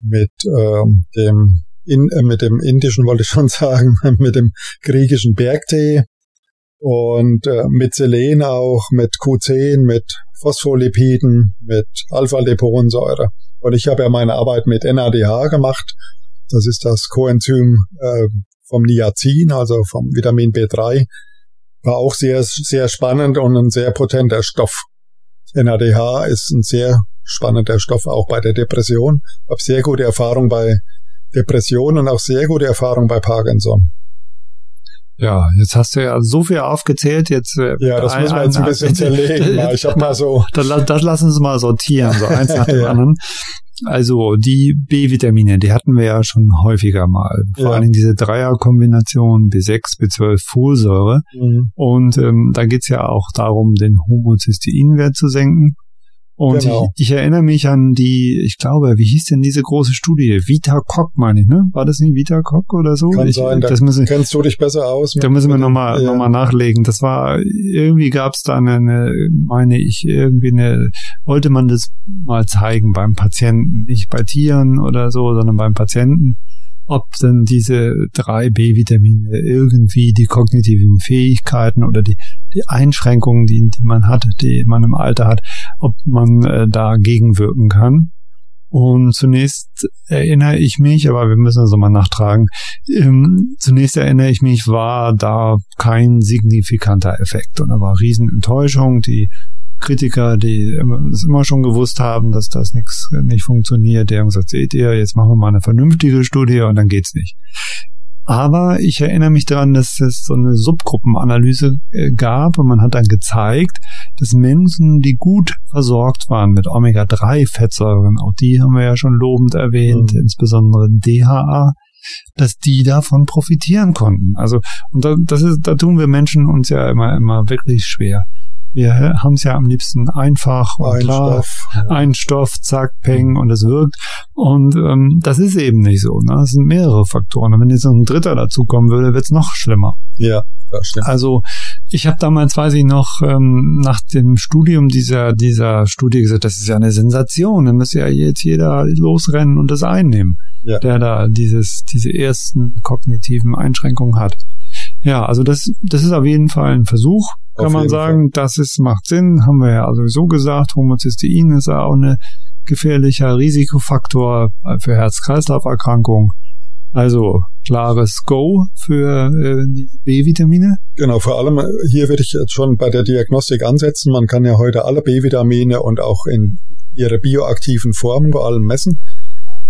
mit ähm, dem in, äh, mit dem indischen wollte ich schon sagen, mit dem griechischen Bergtee und äh, mit Selen auch, mit Q10, mit Phospholipiden, mit Alpha-Liponsäure. Und ich habe ja meine Arbeit mit NADH gemacht. Das ist das Coenzym äh, vom Niacin, also vom Vitamin B3. War auch sehr, sehr spannend und ein sehr potenter Stoff. NADH ist ein sehr spannender Stoff auch bei der Depression. Habe sehr gute Erfahrung bei Depression und auch sehr gute Erfahrung bei Parkinson. Ja, jetzt hast du ja so viel aufgezählt. Jetzt äh, ja, das ein, müssen wir jetzt ein bisschen zerlegen. Ich habe mal so. Das, das lassen Sie mal sortieren, so eins nach dem ja. anderen. Also die B-Vitamine, die hatten wir ja schon häufiger mal. Vor ja. allen Dingen diese Dreierkombination B6, B12, Folsäure. Mhm. Und ähm, da geht's ja auch darum, den Homozysteinwert zu senken. Und genau. ich, ich, erinnere mich an die, ich glaube, wie hieß denn diese große Studie? Vita Cock, meine ich, ne? War das nicht Vita Cock oder so? Kann ich, sein, da müssen, kennst du dich besser aus. Da müssen wir nochmal ja. noch nachlegen. Das war, irgendwie gab es da eine, meine ich, irgendwie eine, wollte man das mal zeigen beim Patienten, nicht bei Tieren oder so, sondern beim Patienten ob denn diese drei B-Vitamine irgendwie die kognitiven Fähigkeiten oder die, die Einschränkungen, die, die man hat, die man im Alter hat, ob man äh, da gegenwirken kann. Und zunächst erinnere ich mich, aber wir müssen das mal nachtragen, ähm, zunächst erinnere ich mich, war da kein signifikanter Effekt und da war Riesenenttäuschung. Die Kritiker, die das immer schon gewusst haben, dass das nichts nicht funktioniert, die haben gesagt, seht ihr, jetzt machen wir mal eine vernünftige Studie und dann geht's nicht. Aber ich erinnere mich daran, dass es so eine Subgruppenanalyse äh, gab und man hat dann gezeigt, dass Menschen, die gut versorgt waren mit Omega-3-Fettsäuren, auch die haben wir ja schon lobend erwähnt, mhm. insbesondere DHA, dass die davon profitieren konnten. Also, und da, das ist, da tun wir Menschen uns ja immer, immer wirklich schwer. Wir haben es ja am liebsten einfach und ein klar, Stoff, ja. ein Stoff, zack, peng und es wirkt. Und ähm, das ist eben nicht so. Ne? Das sind mehrere Faktoren. Und wenn jetzt noch ein dritter dazukommen würde, wird es noch schlimmer. Ja, das stimmt. Also ich habe damals, weiß ich noch, ähm, nach dem Studium dieser dieser Studie gesagt, das ist ja eine Sensation. Da müsste ja jetzt jeder losrennen und das einnehmen, ja. der da dieses diese ersten kognitiven Einschränkungen hat. Ja, also das, das ist auf jeden Fall ein Versuch, kann auf man sagen. Fall. Das ist, macht Sinn, haben wir ja sowieso gesagt. Homozystein ist ja auch ein gefährlicher Risikofaktor für Herz-Kreislauf-Erkrankungen. Also klares Go für äh, die B-Vitamine. Genau, vor allem hier würde ich jetzt schon bei der Diagnostik ansetzen. Man kann ja heute alle B-Vitamine und auch in ihre bioaktiven Formen vor allem messen.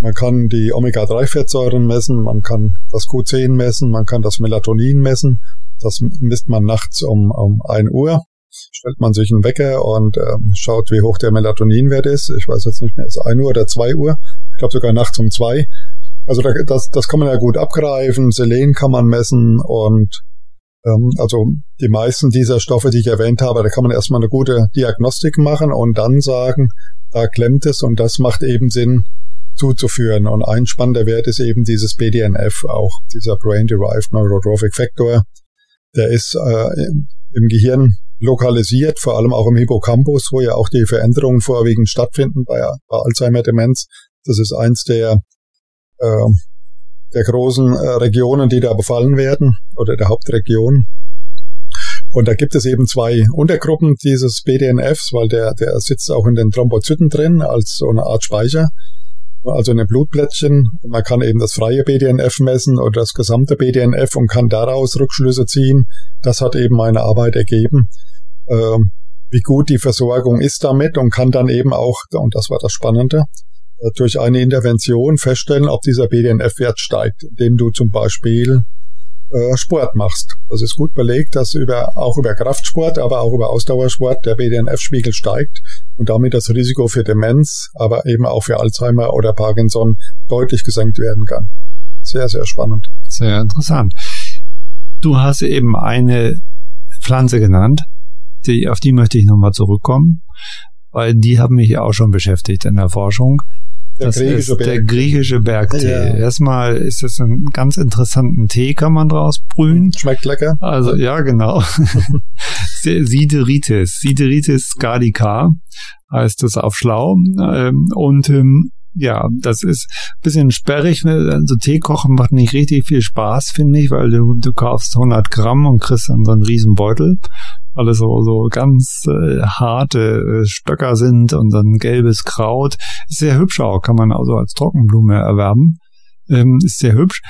Man kann die Omega-3-Fettsäuren messen, man kann das Q10 messen, man kann das Melatonin messen. Das misst man nachts um, um 1 Uhr. Stellt man sich einen Wecker und ähm, schaut, wie hoch der Melatoninwert ist. Ich weiß jetzt nicht mehr, ist es 1 Uhr oder 2 Uhr. Ich glaube sogar nachts um 2. Also da, das, das kann man ja gut abgreifen. Selen kann man messen und ähm, also die meisten dieser Stoffe, die ich erwähnt habe, da kann man erstmal eine gute Diagnostik machen und dann sagen, da klemmt es und das macht eben Sinn, zuzuführen. Und ein spannender Wert ist eben dieses BDNF, auch dieser Brain-Derived Neurotrophic Factor. Der ist äh, im Gehirn lokalisiert, vor allem auch im Hippocampus, wo ja auch die Veränderungen vorwiegend stattfinden bei, bei Alzheimer-Demenz. Das ist eins der, äh, der großen äh, Regionen, die da befallen werden, oder der Hauptregion. Und da gibt es eben zwei Untergruppen dieses BDNFs, weil der, der sitzt auch in den Thrombozyten drin als so eine Art Speicher also eine Blutplättchen. Man kann eben das freie BDNF messen oder das gesamte BDNF und kann daraus Rückschlüsse ziehen. Das hat eben meine Arbeit ergeben, äh, wie gut die Versorgung ist damit und kann dann eben auch, und das war das Spannende, äh, durch eine Intervention feststellen, ob dieser BDNF-Wert steigt, indem du zum Beispiel äh, Sport machst. Das ist gut belegt, dass über, auch über Kraftsport, aber auch über Ausdauersport der BDNF-Spiegel steigt und damit das Risiko für Demenz, aber eben auch für Alzheimer oder Parkinson deutlich gesenkt werden kann. Sehr, sehr spannend. Sehr interessant. Du hast eben eine Pflanze genannt, die, auf die möchte ich nochmal zurückkommen, weil die haben mich auch schon beschäftigt in der Forschung. Der das griechische ist Berg. der griechische Bergtee. Ja. Erstmal ist es ein ganz interessanten Tee, kann man draus brühen. Schmeckt lecker. Also ja, genau. Sideritis. Sideritis gardica heißt das auf Schlau. Ähm, und ähm, ja, das ist ein bisschen sperrig. Also Tee kochen macht nicht richtig viel Spaß, finde ich, weil du, du kaufst 100 Gramm und kriegst dann so einen riesen Beutel alles so, so ganz äh, harte äh, Stöcker sind und dann gelbes Kraut. Ist sehr hübsch auch, kann man also als Trockenblume erwerben. Ähm, ist sehr hübsch.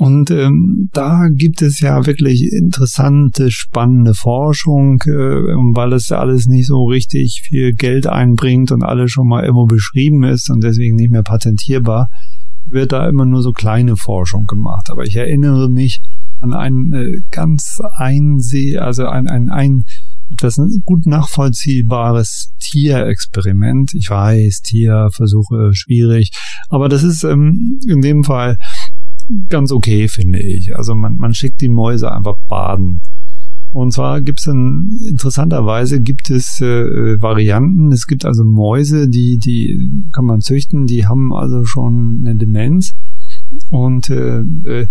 Und ähm, da gibt es ja wirklich interessante, spannende Forschung, äh, weil es alles nicht so richtig viel Geld einbringt und alles schon mal irgendwo beschrieben ist und deswegen nicht mehr patentierbar, wird da immer nur so kleine Forschung gemacht. Aber ich erinnere mich an ein äh, ganz einseh, also ein, ein, ein etwas gut nachvollziehbares Tierexperiment. Ich weiß, Tierversuche schwierig, aber das ist ähm, in dem Fall ganz okay, finde ich. Also man, man schickt die Mäuse einfach baden. Und zwar gibt es dann, interessanterweise gibt es äh, Varianten. Es gibt also Mäuse, die, die kann man züchten, die haben also schon eine Demenz. Und äh, äh,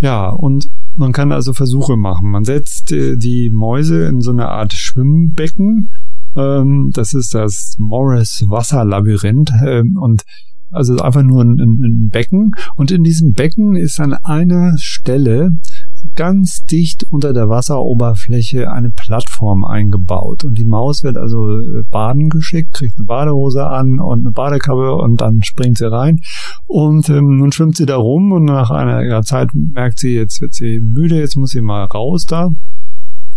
ja, und man kann also Versuche machen. Man setzt äh, die Mäuse in so eine Art Schwimmbecken. Ähm, das ist das Morris Wasserlabyrinth. Äh, und also einfach nur ein, ein, Becken. Und in diesem Becken ist an einer Stelle ganz dicht unter der Wasseroberfläche eine Plattform eingebaut. Und die Maus wird also äh, baden geschickt, kriegt eine Badehose an und eine Badekappe und dann springt sie rein. Und ähm, nun schwimmt sie da rum und nach einer Zeit merkt sie, jetzt wird sie müde, jetzt muss sie mal raus da.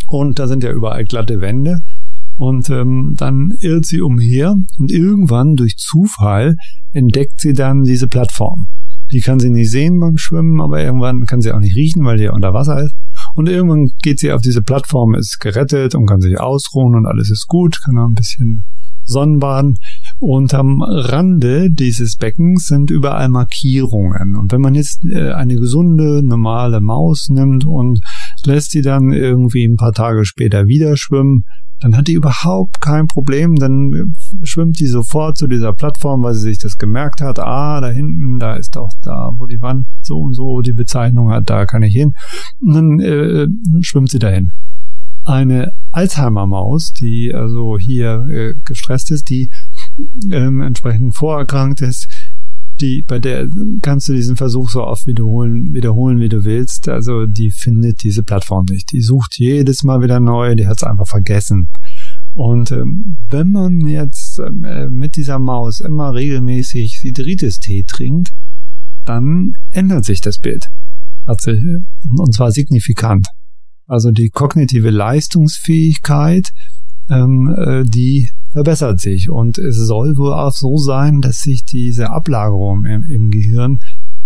Und da sind ja überall glatte Wände. Und ähm, dann irrt sie umher und irgendwann durch Zufall entdeckt sie dann diese Plattform. Die kann sie nicht sehen beim Schwimmen, aber irgendwann kann sie auch nicht riechen, weil die ja unter Wasser ist. Und irgendwann geht sie auf diese Plattform, ist gerettet und kann sich ausruhen und alles ist gut, kann noch ein bisschen Sonnenbaden. Und am Rande dieses Beckens sind überall Markierungen. Und wenn man jetzt äh, eine gesunde, normale Maus nimmt und lässt sie dann irgendwie ein paar Tage später wieder schwimmen, dann hat die überhaupt kein Problem. Dann schwimmt die sofort zu dieser Plattform, weil sie sich das gemerkt hat. Ah, da hinten, da ist doch da, wo die Wand so und so die Bezeichnung hat, da kann ich hin. Und dann äh, schwimmt sie dahin. Eine Alzheimer-Maus, die also hier äh, gestresst ist, die ähm, entsprechend vorerkrankt ist, die, bei der kannst du diesen Versuch so oft wiederholen, wiederholen, wie du willst. Also die findet diese Plattform nicht. Die sucht jedes Mal wieder neu, die hat es einfach vergessen. Und ähm, wenn man jetzt ähm, äh, mit dieser Maus immer regelmäßig Sideritis-Tee trinkt, dann ändert sich das Bild. Sich, und zwar signifikant. Also die kognitive Leistungsfähigkeit, ähm, äh, die verbessert sich. Und es soll wohl auch so sein, dass sich diese Ablagerungen im, im Gehirn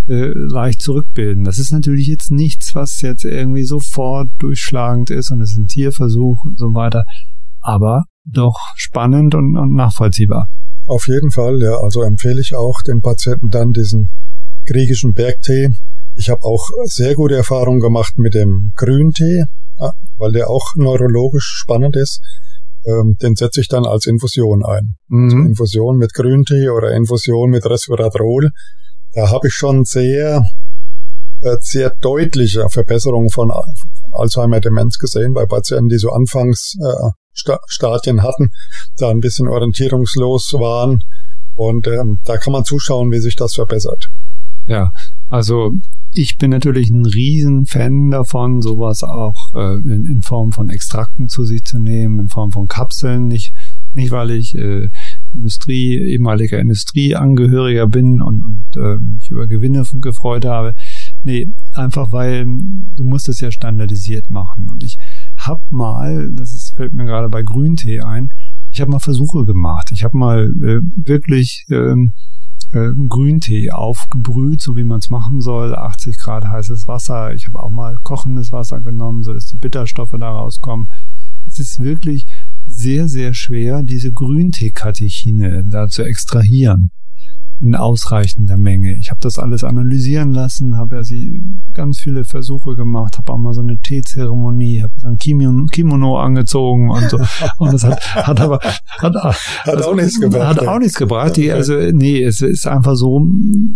äh, leicht zurückbilden. Das ist natürlich jetzt nichts, was jetzt irgendwie sofort durchschlagend ist und es ist ein Tierversuch und so weiter, aber doch spannend und, und nachvollziehbar. Auf jeden Fall, ja. Also empfehle ich auch den Patienten dann diesen griechischen Bergtee. Ich habe auch sehr gute Erfahrungen gemacht mit dem Grüntee, weil der auch neurologisch spannend ist ähm, den setze ich dann als Infusion ein. Mhm. Also Infusion mit Grüntee oder Infusion mit Resveratrol. Da habe ich schon sehr, äh, sehr deutliche Verbesserungen von, Alzheimer-Demenz gesehen bei Patienten, die so Anfangsstadien äh, hatten, da ein bisschen orientierungslos waren. Und ähm, da kann man zuschauen, wie sich das verbessert. Ja, also ich bin natürlich ein Riesenfan davon, sowas auch äh, in, in, Form von Extrakten zu sich zu nehmen, in Form von Kapseln, nicht, nicht weil ich äh, Industrie, ehemaliger Industrieangehöriger bin und, und äh, mich über Gewinne gefreut habe. Nee, einfach weil du musst es ja standardisiert machen. Und ich hab mal, das ist, fällt mir gerade bei Grüntee ein, ich habe mal Versuche gemacht. Ich habe mal äh, wirklich ähm, äh, Grüntee aufgebrüht, so wie man es machen soll. 80 Grad heißes Wasser. Ich habe auch mal kochendes Wasser genommen, so dass die Bitterstoffe da rauskommen. Es ist wirklich sehr, sehr schwer, diese Grüntee-Katechine da zu extrahieren in ausreichender Menge. Ich habe das alles analysieren lassen, habe ja sie ganz viele Versuche gemacht, habe auch mal so eine Teezeremonie, habe so ein Kimono, Kimono angezogen und so. Und das hat, hat aber hat, hat also, auch nichts gebracht. Hat auch nichts gebracht. Die, also nee, es ist einfach so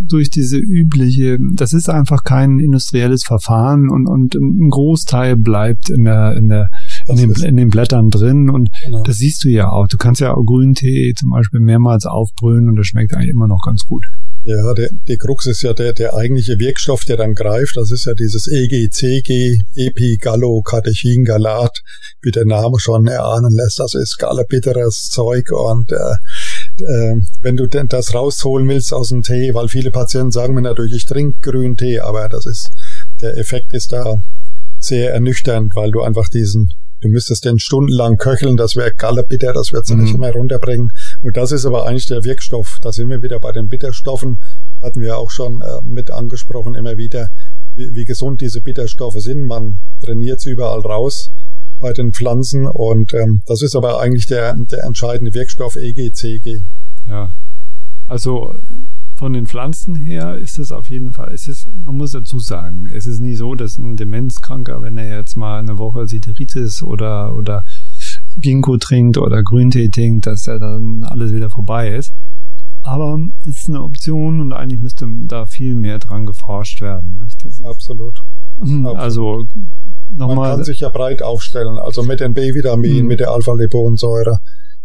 durch diese übliche, das ist einfach kein industrielles Verfahren und und ein Großteil bleibt in der in der in den, in den, Blättern drin und genau. das siehst du ja auch. Du kannst ja auch Grüntee zum Beispiel mehrmals aufbrühen und das schmeckt eigentlich immer noch ganz gut. Ja, der, die Krux ist ja der, der eigentliche Wirkstoff, der dann greift. Das ist ja dieses EGCG, Epigallocatechingalat, wie der Name schon erahnen lässt. Das ist gallebitteres Zeug und äh, äh, wenn du denn das rausholen willst aus dem Tee, weil viele Patienten sagen mir natürlich, ich trinke grünen Tee, aber das ist der Effekt ist da sehr ernüchternd, weil du einfach diesen, du müsstest den stundenlang köcheln, das wäre gallerbitter, das wird sie mhm. nicht mehr runterbringen. Und das ist aber eigentlich der Wirkstoff. Da sind wir wieder bei den Bitterstoffen, hatten wir auch schon äh, mit angesprochen immer wieder, wie, wie gesund diese Bitterstoffe sind. Man trainiert sie überall raus bei den Pflanzen und ähm, das ist aber eigentlich der, der entscheidende Wirkstoff EGCG. Ja, also von den Pflanzen her ist es auf jeden Fall, es ist, man muss dazu sagen, es ist nie so, dass ein Demenzkranker, wenn er jetzt mal eine Woche Siteritis oder, oder Ginkgo trinkt oder Grüntee trinkt, dass er dann alles wieder vorbei ist. Aber es ist eine Option und eigentlich müsste da viel mehr dran geforscht werden. Absolut. Also nochmal. Man kann sich ja breit aufstellen, also mit den B-Vitaminen, mhm. mit der Alpha-Liponsäure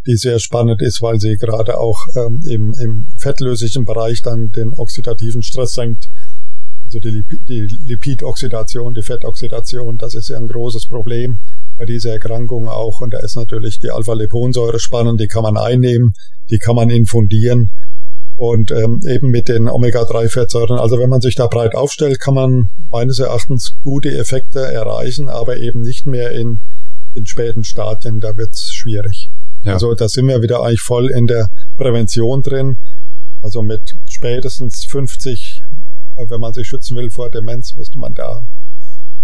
die sehr spannend ist, weil sie gerade auch ähm, im, im fettlöslichen Bereich dann den oxidativen Stress senkt. Also die, Lip die Lipidoxidation, die Fettoxidation, das ist ja ein großes Problem bei dieser Erkrankung auch. Und da ist natürlich die Alpha-Liponsäure spannend, die kann man einnehmen, die kann man infundieren und ähm, eben mit den Omega-3-Fettsäuren. Also wenn man sich da breit aufstellt, kann man meines Erachtens gute Effekte erreichen, aber eben nicht mehr in, in späten Stadien, da wird's schwierig. Ja. Also da sind wir wieder eigentlich voll in der Prävention drin. Also mit spätestens 50, wenn man sich schützen will vor Demenz, müsste man da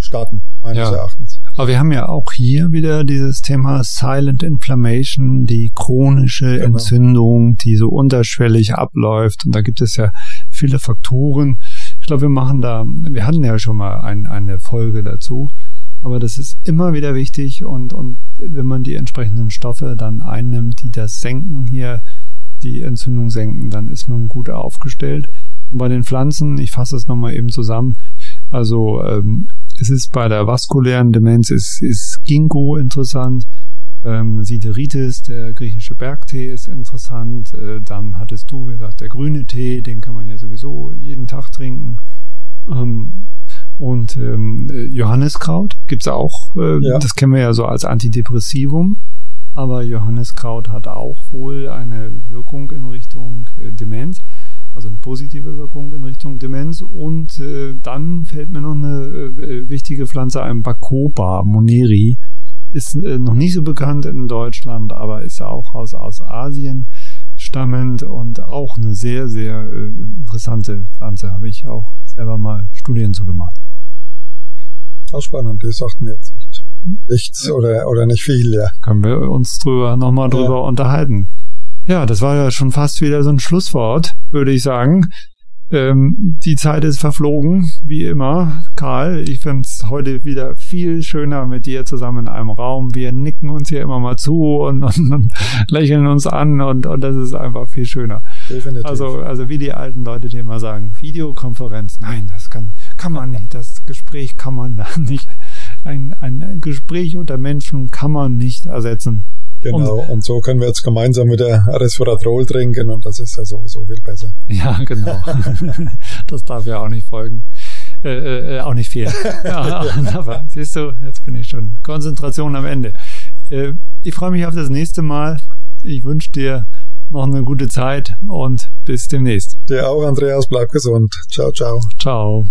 starten, meines ja. Erachtens. Aber wir haben ja auch hier wieder dieses Thema Silent Inflammation, die chronische genau. Entzündung, die so unterschwellig abläuft. Und da gibt es ja viele Faktoren. Ich glaube, wir machen da, wir hatten ja schon mal ein, eine Folge dazu. Aber das ist immer wieder wichtig und, und wenn man die entsprechenden Stoffe dann einnimmt, die das senken hier, die Entzündung senken, dann ist man gut aufgestellt. Und bei den Pflanzen, ich fasse es nochmal eben zusammen, also ähm, es ist bei der vaskulären Demenz ist, ist Ginkgo interessant, ähm, Sideritis, der griechische Bergtee ist interessant, äh, dann hattest du gesagt, der grüne Tee, den kann man ja sowieso jeden Tag trinken. Ähm, und ähm, Johanniskraut gibt's auch, äh, ja. das kennen wir ja so als Antidepressivum. Aber Johanniskraut hat auch wohl eine Wirkung in Richtung äh, Demenz, also eine positive Wirkung in Richtung Demenz. Und äh, dann fällt mir noch eine äh, wichtige Pflanze ein, Bacopa moneri. Ist äh, noch nicht so bekannt in Deutschland, aber ist auch aus, aus Asien stammend und auch eine sehr, sehr äh, interessante Pflanze. Habe ich auch selber mal Studien zu gemacht. Auch spannend, das sagt mir jetzt nicht. Nichts oder, oder nicht viel, ja. Können wir uns drüber nochmal drüber ja. unterhalten. Ja, das war ja schon fast wieder so ein Schlusswort, würde ich sagen. Ähm, die Zeit ist verflogen, wie immer. Karl, ich finde es heute wieder viel schöner mit dir zusammen in einem Raum. Wir nicken uns hier immer mal zu und, und, und lächeln uns an und, und das ist einfach viel schöner. Definitiv. Also, also wie die alten Leute dir immer sagen, Videokonferenz, nein, das kann, kann man nicht, das Gespräch kann man da nicht, ein, ein Gespräch unter Menschen kann man nicht ersetzen. Genau, und, und, so können wir jetzt gemeinsam mit der Resveratrol trinken und das ist ja sowieso viel besser. Ja, genau. das darf ja auch nicht folgen. Äh, äh, äh auch nicht fehlen. Ja, aber siehst du, jetzt bin ich schon. Konzentration am Ende. Äh, ich freue mich auf das nächste Mal. Ich wünsche dir noch eine gute Zeit und bis demnächst. Dir auch, Andreas. Bleib gesund. Ciao, ciao. Ciao.